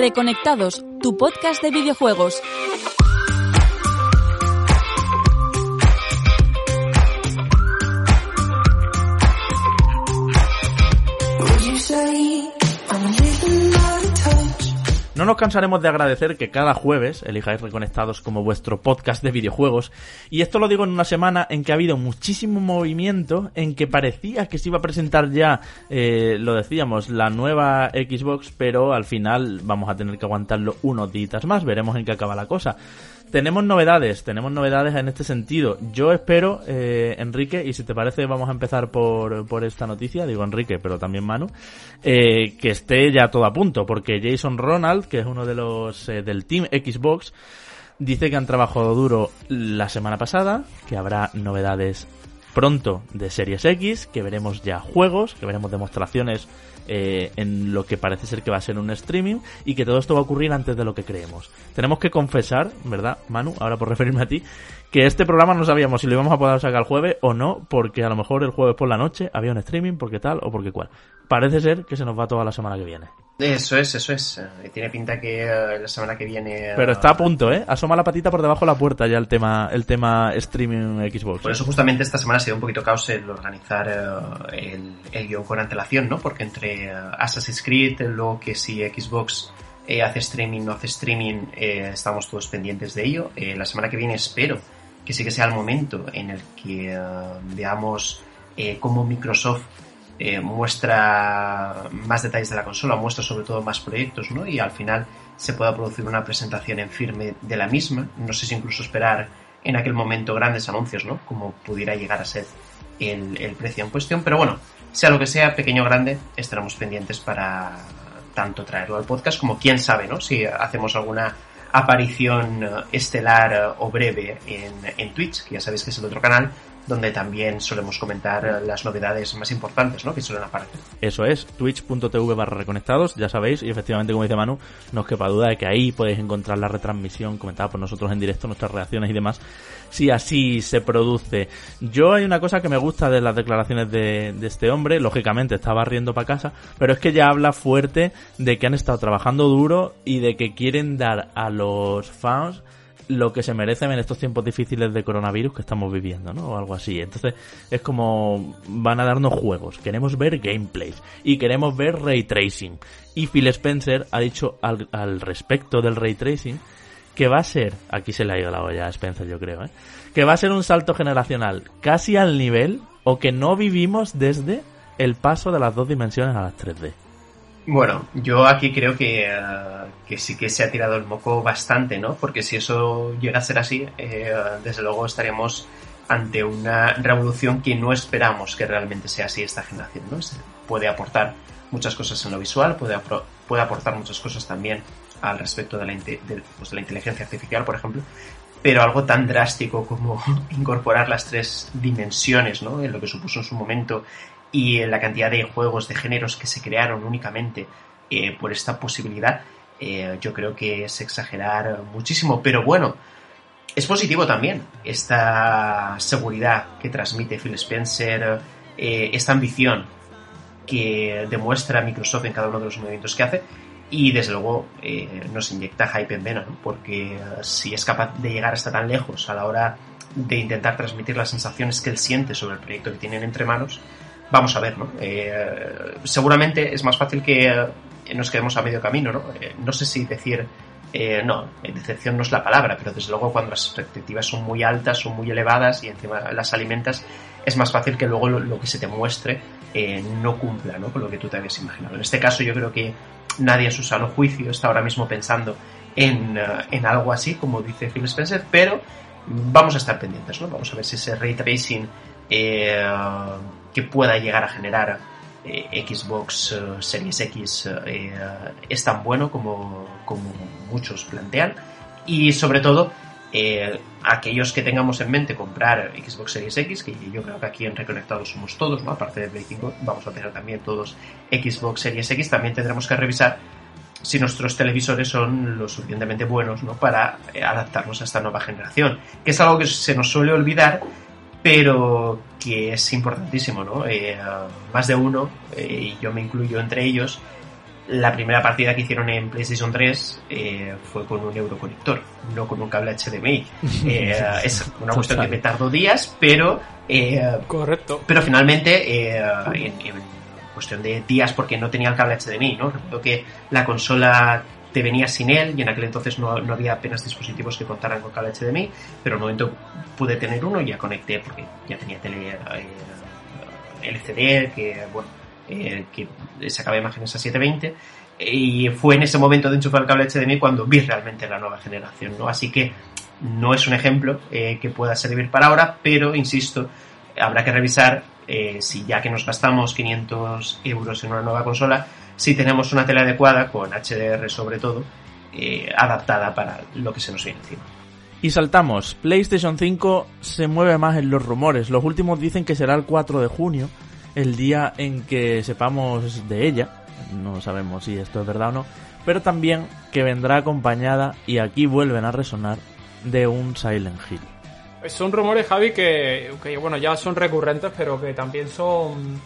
Reconectados, tu podcast de videojuegos. No nos cansaremos de agradecer que cada jueves elijáis Reconectados como vuestro podcast de videojuegos. Y esto lo digo en una semana en que ha habido muchísimo movimiento, en que parecía que se iba a presentar ya, eh, lo decíamos, la nueva Xbox, pero al final vamos a tener que aguantarlo unos días más. Veremos en qué acaba la cosa tenemos novedades, tenemos novedades en este sentido. Yo espero, eh, Enrique, y si te parece vamos a empezar por, por esta noticia, digo Enrique, pero también Manu, eh, que esté ya todo a punto, porque Jason Ronald, que es uno de los eh, del Team Xbox, dice que han trabajado duro la semana pasada, que habrá novedades pronto de Series X, que veremos ya juegos, que veremos demostraciones eh, en lo que parece ser que va a ser un streaming y que todo esto va a ocurrir antes de lo que creemos. Tenemos que confesar, ¿verdad, Manu? Ahora por referirme a ti, que este programa no sabíamos si lo íbamos a poder sacar el jueves o no, porque a lo mejor el jueves por la noche había un streaming, porque tal o porque cual. Parece ser que se nos va toda la semana que viene. Eso es, eso es. Eh, tiene pinta que eh, la semana que viene. Pero está a punto, ¿eh? Asoma la patita por debajo de la puerta ya el tema, el tema streaming Xbox. Por eso justamente esta semana ha sido un poquito caos el organizar el, el guion con antelación, ¿no? Porque entre Assassin's Creed, luego que si Xbox hace streaming, no hace streaming, estamos todos pendientes de ello. la semana que viene espero que sí que sea el momento en el que veamos cómo Microsoft eh, muestra más detalles de la consola, muestra sobre todo más proyectos, ¿no? Y al final se pueda producir una presentación en firme de la misma. No sé si incluso esperar en aquel momento grandes anuncios, ¿no? Como pudiera llegar a ser el, el precio en cuestión. Pero bueno, sea lo que sea, pequeño o grande, estaremos pendientes para tanto traerlo al podcast como quién sabe, ¿no? Si hacemos alguna aparición eh, estelar eh, o breve en, en Twitch, que ya sabéis que es el otro canal, donde también solemos comentar las novedades más importantes ¿no? que suelen aparecer. Eso es, twitch.tv barra reconectados, ya sabéis, y efectivamente como dice Manu, no os quepa duda de que ahí podéis encontrar la retransmisión comentada por nosotros en directo, nuestras reacciones y demás, si así se produce. Yo hay una cosa que me gusta de las declaraciones de, de este hombre, lógicamente estaba riendo para casa, pero es que ya habla fuerte de que han estado trabajando duro y de que quieren dar a los fans lo que se merecen en estos tiempos difíciles de coronavirus que estamos viviendo, ¿no? O algo así. Entonces, es como van a darnos juegos, queremos ver gameplays y queremos ver ray tracing. Y Phil Spencer ha dicho al, al respecto del ray tracing que va a ser, aquí se le ha ido la olla a Spencer yo creo, ¿eh? que va a ser un salto generacional casi al nivel o que no vivimos desde el paso de las dos dimensiones a las 3D. Bueno, yo aquí creo que, eh, que, sí que se ha tirado el moco bastante, ¿no? Porque si eso llega a ser así, eh, desde luego estaríamos ante una revolución que no esperamos que realmente sea así esta generación, ¿no? puede aportar muchas cosas en lo visual, puede, puede aportar muchas cosas también al respecto pues, de la inteligencia artificial, por ejemplo, pero algo tan drástico como incorporar las tres dimensiones, ¿no? En lo que supuso en su momento y la cantidad de juegos de géneros que se crearon únicamente eh, por esta posibilidad, eh, yo creo que es exagerar muchísimo. Pero bueno, es positivo también esta seguridad que transmite Phil Spencer, eh, esta ambición que demuestra Microsoft en cada uno de los movimientos que hace. Y desde luego nos inyecta hype en vena, porque si es capaz de llegar hasta tan lejos a la hora de intentar transmitir las sensaciones que él siente sobre el proyecto que tienen entre manos, vamos a ver, ¿no? Eh, seguramente es más fácil que eh, nos quedemos a medio camino, ¿no? Eh, no sé si decir, no, decepción no es la palabra, pero desde luego cuando las expectativas son muy altas, son muy elevadas y encima las alimentas, es más fácil que luego lo, que se te muestre no cumpla, ¿no? Con lo que tú te habías imaginado. En este caso yo creo que nadie en su sano juicio está ahora mismo pensando en, en algo así, como dice Phil Spencer, pero vamos a estar pendientes, ¿no? Vamos a ver si ese ray tracing que pueda llegar a generar eh, Xbox Series X es tan bueno como, como muchos plantean y sobre todo aquellos que tengamos en mente comprar Xbox Series X, que yo creo que aquí en Reconectados somos todos, ¿no? aparte de Play 5, vamos a tener también todos Xbox Series X, también tendremos que revisar si nuestros televisores son lo suficientemente buenos ¿no? para eh, adaptarnos a esta nueva generación, que es algo que se nos suele olvidar, pero que es importantísimo. ¿no? Eh, más de uno, eh, y yo me incluyo entre ellos, la primera partida que hicieron en PlayStation 3 fue con un euroconector, no con un cable HDMI. es una cuestión que me tardó días, pero... Correcto. Pero finalmente, en cuestión de días porque no tenía el cable HDMI, ¿no? Recuerdo que la consola te venía sin él y en aquel entonces no, había apenas dispositivos que contaran con cable HDMI, pero un momento pude tener uno y ya conecté porque ya tenía tele eh, LCD que, bueno, eh, que sacaba imágenes a 720 y fue en ese momento de enchufar el cable HDMI cuando vi realmente la nueva generación, ¿no? Así que no es un ejemplo eh, que pueda servir para ahora, pero insisto, habrá que revisar eh, si ya que nos gastamos 500 euros en una nueva consola, si tenemos una tele adecuada, con HDR sobre todo, eh, adaptada para lo que se nos viene encima. Y saltamos, PlayStation 5 se mueve más en los rumores. Los últimos dicen que será el 4 de junio, el día en que sepamos de ella. No sabemos si esto es verdad o no. Pero también que vendrá acompañada, y aquí vuelven a resonar, de un Silent Hill. Son rumores, Javi, que, bueno, ya son recurrentes, pero que también son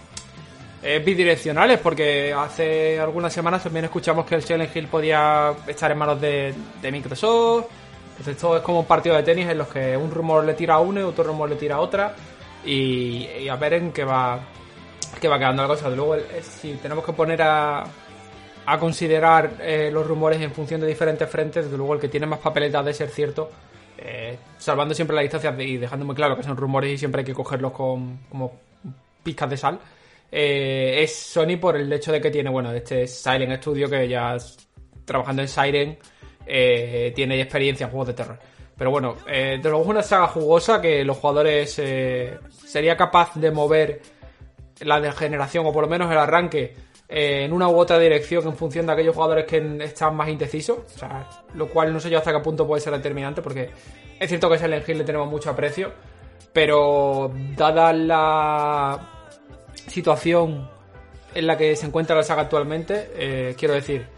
eh, bidireccionales, porque hace algunas semanas también escuchamos que el Silent Hill podía estar en manos de, Microsoft. Entonces esto es como un partido de tenis en los que un rumor le tira a uno y otro rumor le tira a otra. Y, a ver en qué va, qué va quedando la cosa. Luego, si tenemos que poner a, a considerar eh, los rumores en función de diferentes frentes, desde luego el que tiene más papeletas de ser cierto eh, salvando siempre la distancia y dejando muy claro que son rumores y siempre hay que cogerlos con, como pizcas de sal, eh, es Sony por el hecho de que tiene, bueno, este Silent Studio que ya trabajando en Siren eh, tiene experiencia en juegos de terror. Pero bueno, de luego es una saga jugosa que los jugadores sería capaz de mover la degeneración o por lo menos el arranque en una u otra dirección en función de aquellos jugadores que están más indecisos. O sea, lo cual no sé yo hasta qué punto puede ser determinante, porque es cierto que a Silent Hill le tenemos mucho aprecio, pero dada la situación en la que se encuentra la saga actualmente, eh, quiero decir,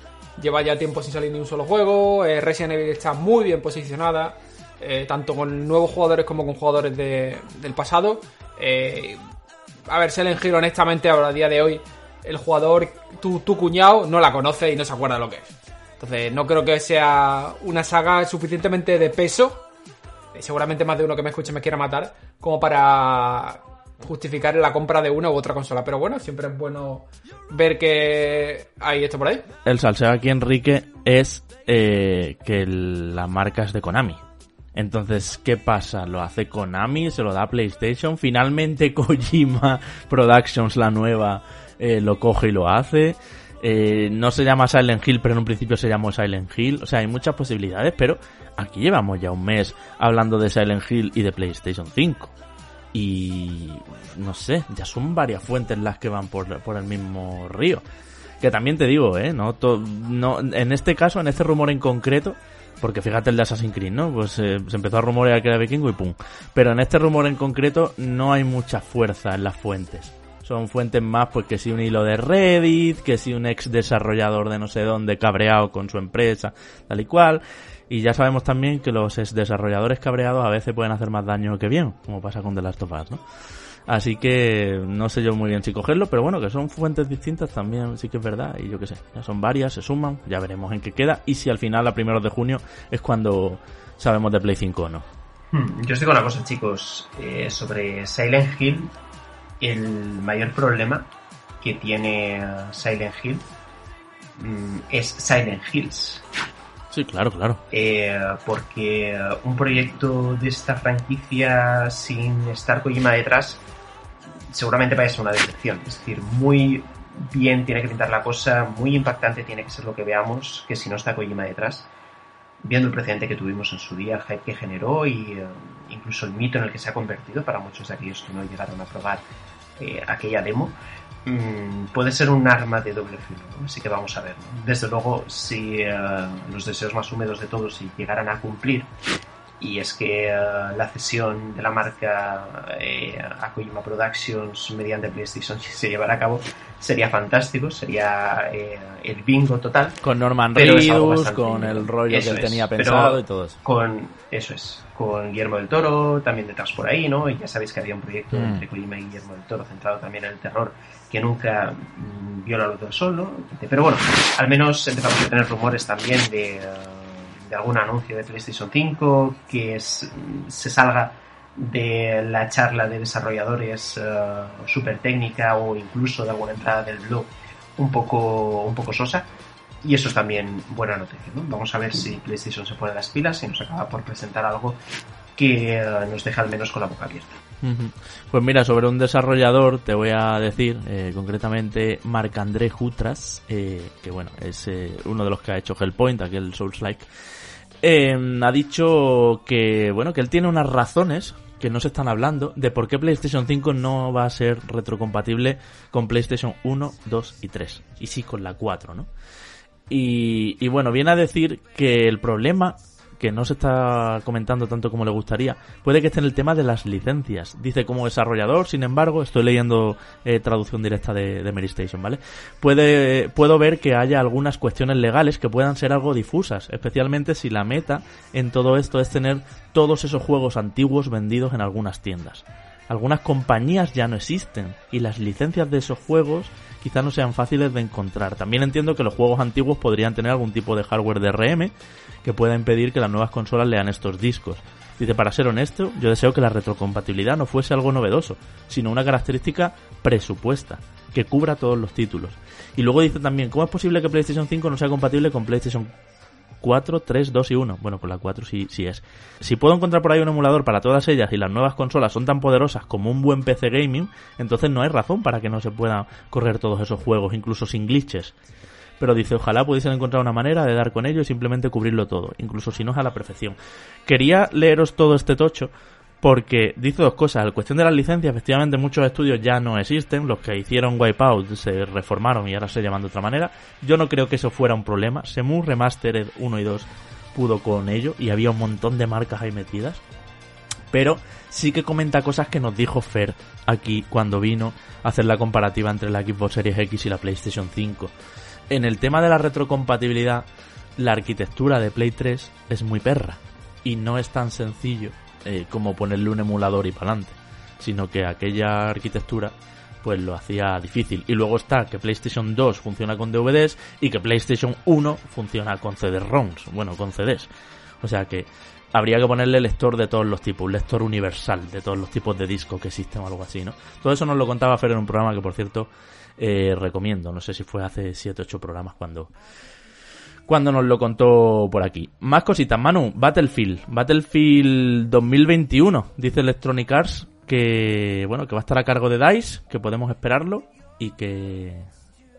lleva ya tiempo sin salir ni un solo juego, eh, Resident Evil está muy bien posicionada, eh, tanto con nuevos jugadores como con jugadores del pasado. a ver, Silent Hill honestamente ahora a día de hoy el jugador, tu, cuñado, no la conoce y no se acuerda de lo que es. Entonces, no creo que sea una saga suficientemente de peso. Seguramente más de uno que me escuche me quiera matar. Como para justificar la compra de una u otra consola. Pero bueno, siempre es bueno ver que hay esto por ahí. El salseo aquí, Enrique, es eh, que la marca es de Konami. Entonces, ¿qué pasa? ¿Lo hace Konami? ¿Se lo da PlayStation? Finalmente Kojima Productions, la nueva, eh, lo coge y lo hace. Eh, no se llama Silent Hill, pero en un principio se llamó Silent Hill. O sea, hay muchas posibilidades, pero aquí llevamos ya un mes hablando de Silent Hill y de PlayStation 5. Y no sé, ya son varias fuentes las que van por, por el mismo río. Que también te digo, ¿eh? No, no, en este caso, en este rumor en concreto, porque fíjate el de Assassin's Creed, ¿no? Pues eh, se empezó a rumorear que era vikingo y pum. Pero en este rumor en concreto no hay mucha fuerza en las fuentes son fuentes más pues que si un hilo de Reddit, que si un ex desarrollador de no sé dónde cabreado con su empresa, tal y cual. Y ya sabemos también que los ex desarrolladores cabreados a veces pueden hacer más daño que bien, como pasa con The Last of Us, ¿no? Así que no sé yo muy bien si cogerlo, pero bueno, que son fuentes distintas también, sí que es verdad, y yo qué sé, ya son varias, se suman, ya veremos en qué queda, y si al final a primeros de junio es cuando sabemos de Play 5 o no. Hmm, yo os digo una cosa, chicos, eh, sobre Silent Hill, el mayor problema que tiene Silent Hill mm, es Silent Hills. Sí, claro, claro. Eh, porque un proyecto de esta franquicia sin estar Kojima detrás seguramente vaya a ser una decepción. Es decir, muy bien tiene que pintar la cosa, muy impactante tiene que ser lo que veamos, que si no está Kojima detrás, viendo el precedente que tuvimos en su día, el hype que generó y eh, incluso el mito en el que se ha convertido para muchos de aquellos que no llegaron a probar eh, aquella demo, mm, puede ser un arma de doble filo, así que vamos a ver. Desde luego, si eh, los deseos más húmedos de todos llegaran a cumplir, y es que la cesión de la marca a Kojima Productions mediante PlayStation se llevara a cabo sería fantástico, sería el bingo total. Con Norman Reedus, con el rollo que él tenía pensado y todo eso. Con, eso es, con Guillermo del Toro, también detrás por ahí, ¿no? Y ya sabéis que había un proyecto mm. entre Kojima y Guillermo del Toro centrado también en el terror que nunca mm, vio la luz del sol, ¿no? Pero bueno, al menos empezamos a tener rumores también de, de algún anuncio de PlayStation 5 que se salga de la charla de desarrolladores uh, súper técnica o incluso de alguna entrada del blog un poco, un poco sosa. Y eso es también buena noticia. Vamos a ver si PlayStation se pone las pilas y nos acaba por presentar algo que eh, nos deja al menos con la boca abierta. Pues mira, sobre un desarrollador te voy a decir, eh, concretamente Marc-André Jutras, eh, que bueno, es uno de los que ha hecho Hellpoint, aquel Souls-like, ha dicho que bueno, que él tiene unas razones que no se están hablando de por qué PlayStation 5 no va a ser retrocompatible con PlayStation 1, 2 y 3. Y sí con la 4, ¿no? Y, y bueno, viene a decir que el problema que no se está comentando tanto como le gustaría, puede que esté en el tema de las licencias. Dice como desarrollador, sin embargo, estoy leyendo eh, traducción directa de, de Mary Station, ¿vale? Puede, puedo ver que haya algunas cuestiones legales que puedan ser algo difusas, especialmente si la meta en todo esto es tener todos esos juegos antiguos vendidos en algunas tiendas. Algunas compañías ya no existen y las licencias de esos juegos quizá no sean fáciles de encontrar. También entiendo que los juegos antiguos podrían tener algún tipo de hardware de que pueda impedir que las nuevas consolas lean estos discos. Dice, para ser honesto, yo deseo que la retrocompatibilidad no fuese algo novedoso, sino una característica presupuesta, que cubra todos los títulos. Y luego dice también, ¿cómo es posible que PlayStation 5 no sea compatible con PlayStation 4, 3, 2 y 1? Bueno, con la 4 sí, sí es. Si puedo encontrar por ahí un emulador para todas ellas y las nuevas consolas son tan poderosas como un buen PC gaming, entonces no hay razón para que no se puedan correr todos esos juegos, incluso sin glitches pero dice, ojalá pudiesen encontrar una manera de dar con ello y simplemente cubrirlo todo, incluso si no es a la perfección. Quería leeros todo este tocho porque dice dos cosas. La cuestión de las licencias, efectivamente muchos estudios ya no existen, los que hicieron Wipeout se reformaron y ahora se llaman de otra manera. Yo no creo que eso fuera un problema. Semu Remastered 1 y 2 pudo con ello y había un montón de marcas ahí metidas. Pero sí que comenta cosas que nos dijo Fer aquí cuando vino a hacer la comparativa entre la Xbox Series X y la PlayStation 5 en el tema de la retrocompatibilidad, la arquitectura de Play 3 es muy perra. Y no es tan sencillo eh, como ponerle un emulador y para adelante. Sino que aquella arquitectura pues lo hacía difícil. Y luego está que PlayStation 2 funciona con DVDs y que PlayStation 1 funciona con CD-ROMs, bueno, con CDs. O sea que habría que ponerle lector de todos los tipos, un lector universal de todos los tipos de discos que existen o algo así, ¿no? Todo eso nos lo contaba Fer en un programa que, por cierto, eh, recomiendo. No sé si fue hace 7-8 programas cuando, cuando nos lo contó por aquí. Más cositas, Manu, Battlefield. Battlefield 2021, dice Electronic Arts que, bueno, que va a estar a cargo de DICE, que podemos esperarlo y que,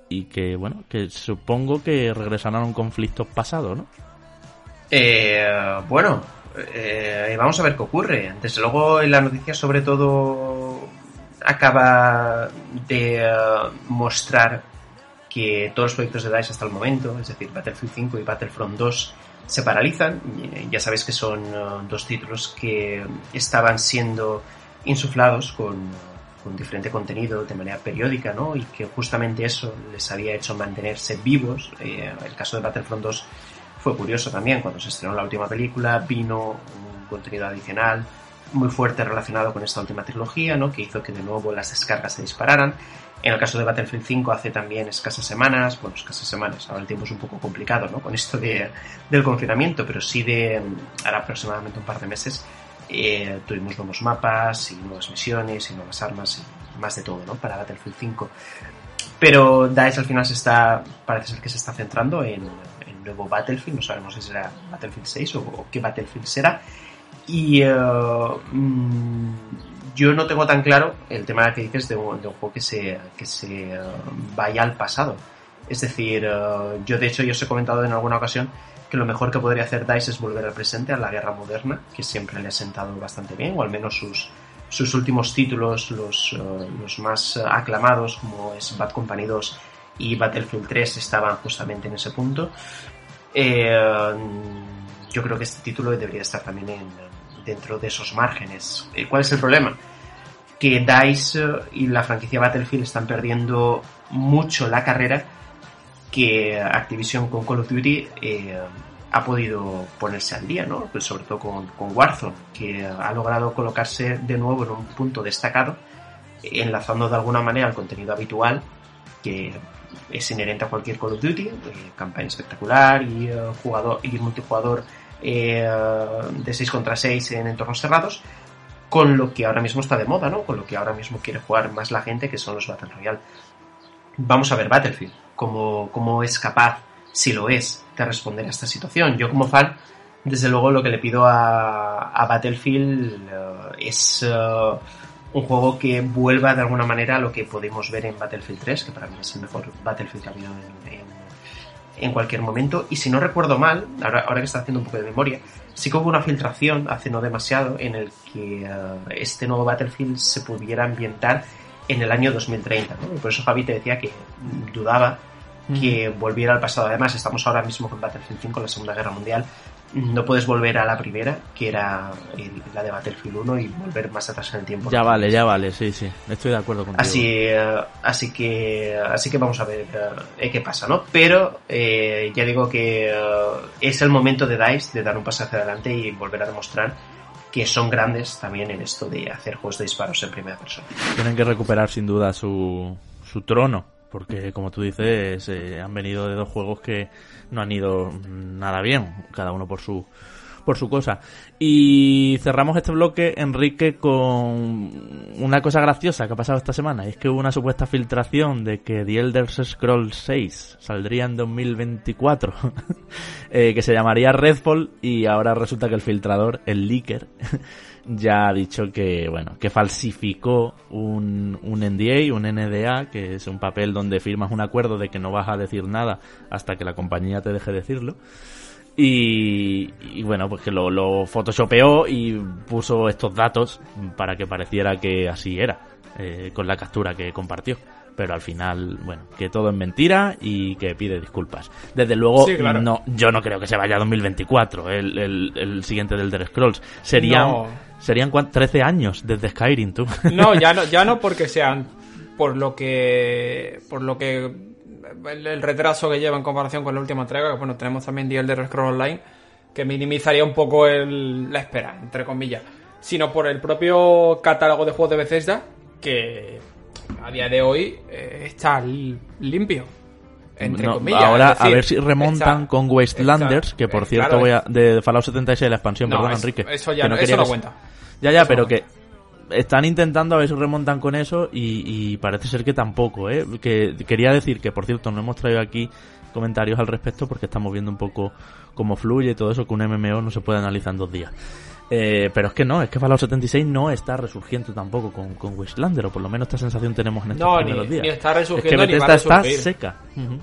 y que, bueno, que supongo que regresarán a un conflicto pasado, ¿no? Eh, bueno, eh, vamos a ver qué ocurre. Desde luego en la noticia sobre todo acaba de eh, mostrar que todos los proyectos de DICE hasta el momento, es decir, Battlefield 5 y Battlefront 2, se paralizan. Ya sabéis que son eh, dos títulos que estaban siendo insuflados con, con, diferente contenido de manera periódica, ¿no? Y que justamente eso les había hecho mantenerse vivos. Eh, el caso de Battlefront 2 fue curioso también. Cuando se estrenó la última película, vino un contenido adicional muy fuerte relacionado con esta última trilogía, ¿no? que hizo que de nuevo las descargas se dispararan. En el caso de Battlefield 5 hace también escasas semanas, bueno, escasas semanas, ahora el tiempo es un poco complicado ¿no? con esto de, del confinamiento, pero sí de ahora aproximadamente un par de meses eh, tuvimos nuevos mapas y nuevas misiones y nuevas armas y más de todo ¿no? para Battlefield 5. Pero DICE al final se está, parece ser que se está centrando en, en nuevo Battlefield, no sabemos si será Battlefield 6 o, o qué Battlefield será y eh, mm, yo no tengo tan claro el tema que dices de un, juego que se, que se eh, vaya al pasado. Es decir, eh, yo de hecho yo os he comentado en alguna ocasión que lo mejor que podría hacer DICE es volver al presente, a la guerra moderna, que siempre le ha sentado bastante bien, o al menos sus, sus últimos títulos, los, eh, los más aclamados, como es Bad Company 2 y Battlefield 3, estaban justamente en ese punto. Eh, yo creo que este título debería estar también en, dentro de esos márgenes. Eh, ¿Cuál es el problema? Que DICE y la franquicia Battlefield están perdiendo mucho la carrera que Activision con Call of Duty eh, ha podido ponerse al día, ¿no? Pues sobre todo con, con, Warzone, que ha logrado colocarse de nuevo en un punto destacado, enlazando de alguna manera al contenido habitual que es inherente a cualquier Call of Duty, eh, campaña espectacular y, eh, jugador, y multijugador eh, de 6 contra 6 en entornos cerrados, con lo que ahora mismo está de moda, ¿no? Con lo que ahora mismo quiere jugar más la gente, que son los Battle Royale. Vamos a ver Battlefield, cómo, cómo es capaz, si lo es, de responder a esta situación. Yo como fan, desde luego lo que le pido a, a Battlefield es un juego que vuelva de alguna manera a lo que pudimos ver en Battlefield 3, que para mí es el mejor Battlefield que ha habido en, en, cualquier momento. Y si no recuerdo mal, ahora, ahora, que está haciendo un poco de memoria, sí que hubo una filtración hace no demasiado en el que uh, este nuevo Battlefield se pudiera ambientar en el año 2030. ¿no? Y por eso Javi te decía que dudaba que volviera al pasado. Además, estamos ahora mismo con Battlefield 5, la Segunda Guerra Mundial, no puedes volver a la primera, que era la de Battlefield 1, y volver más atrás en el tiempo. Ya vale, ya vale, sí, sí, estoy de acuerdo contigo. Así, eh, así que así que vamos a ver eh, qué pasa, ¿no? Pero eh, ya digo que es el momento de DICE de dar un paso hacia adelante y volver a demostrar que son grandes también en esto de hacer juegos de disparos en primera persona. Tienen que recuperar sin duda su, su trono, porque como tú dices, han venido de dos juegos que no han ido nada bien, cada uno por su por su cosa. Y cerramos este bloque, Enrique, con una cosa graciosa que ha pasado esta semana. Es que hubo una supuesta filtración de que The Elder Scrolls 6 saldría en 2024, eh, que se llamaría Redfall, y ahora resulta que el filtrador, el leaker, ya ha dicho que, bueno, que falsificó un, un NDA, un NDA, que es un papel donde firmas un acuerdo de que no vas a decir nada hasta que la compañía te deje decirlo. Y, y, bueno, pues que lo, lo, photoshopeó y puso estos datos para que pareciera que así era, eh, con la captura que compartió. Pero al final, bueno, que todo es mentira y que pide disculpas. Desde luego, sí, claro. no, yo no creo que se vaya a 2024 el, el, el siguiente del The Scrolls. Serían, No. serían cuan- 13 años desde Skyrim, tú. No, ya no, ya no porque sean por lo que por lo que el, el retraso que lleva en comparación con la última entrega, que bueno, tenemos también The Elder Scrolls Online, que minimizaría un poco el- la espera, entre comillas, sino por el propio catálogo de juegos de Bethesda, que a día de hoy eh, está li- limpio. Entre No, comillas. ahora decir, a ver si remontan está- con Wastelanders, está- que por eh, cierto claro, voy a, de Fallout 76 la expansión, No, perdón Enrique. eso ya que no- eso no cuenta. Ya, ya, Eso pero que están intentando a ver si remontan con eso y, y parece ser que tampoco, ¿eh? Que quería decir que, por cierto, no hemos traído aquí comentarios al respecto porque estamos viendo un poco cómo fluye y todo eso, que un MMO no se puede analizar en dos días. Eh, pero es que no, es que Fallout 76 no está resurgiendo tampoco con, con Wastelander, o por lo menos esta sensación tenemos en estos No, primeros ni, días. ni está es que resurgiendo ni va a está seca.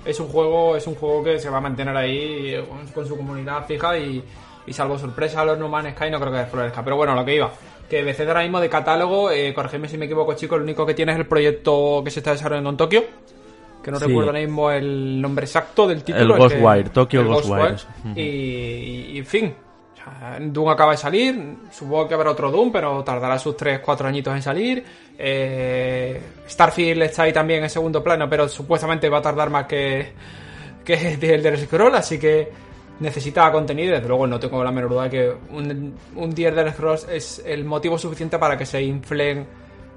Es un juego, es un juego que se va a mantener ahí con, con su comunidad fija y, y salvo sorpresa los No Man's Sky no creo que florezca. Pero bueno, lo que iba. Que Bethesda ahora mismo de catálogo, eh, corregidme si me equivoco chicos, lo único que tiene es el proyecto que se está desarrollando en Tokio. Que no Sí. recuerdo ahora mismo el nombre exacto del título. El que- Ghostwire, Tokyo el Ghostwire. Y, en fin. O sea, Doom acaba de salir, supongo que habrá otro Doom, pero tardará sus 3-4 añitos en salir. Eh, Starfield está ahí también en segundo plano, pero supuestamente va a tardar más que, que el del Scroll, así que necesita contenido. Desde luego, no tengo la menor duda de que un, un The Elder Scrolls es el motivo suficiente para que se inflen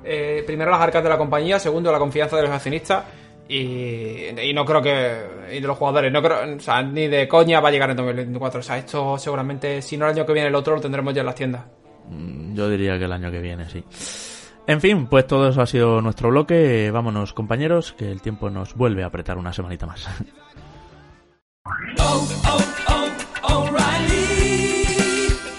eh, primero las arcas de la compañía, segundo la confianza de los accionistas. Y, y no creo que. Y de los jugadores, no creo. O sea, ni de coña va a llegar en 2024. O sea, esto seguramente, si no el año que viene, el otro lo tendremos ya en las tiendas. Mm, Yo diría que el año que viene, sí. En fin, pues todo eso ha sido nuestro bloque. Vámonos, compañeros, que el tiempo nos vuelve a apretar una semanita más.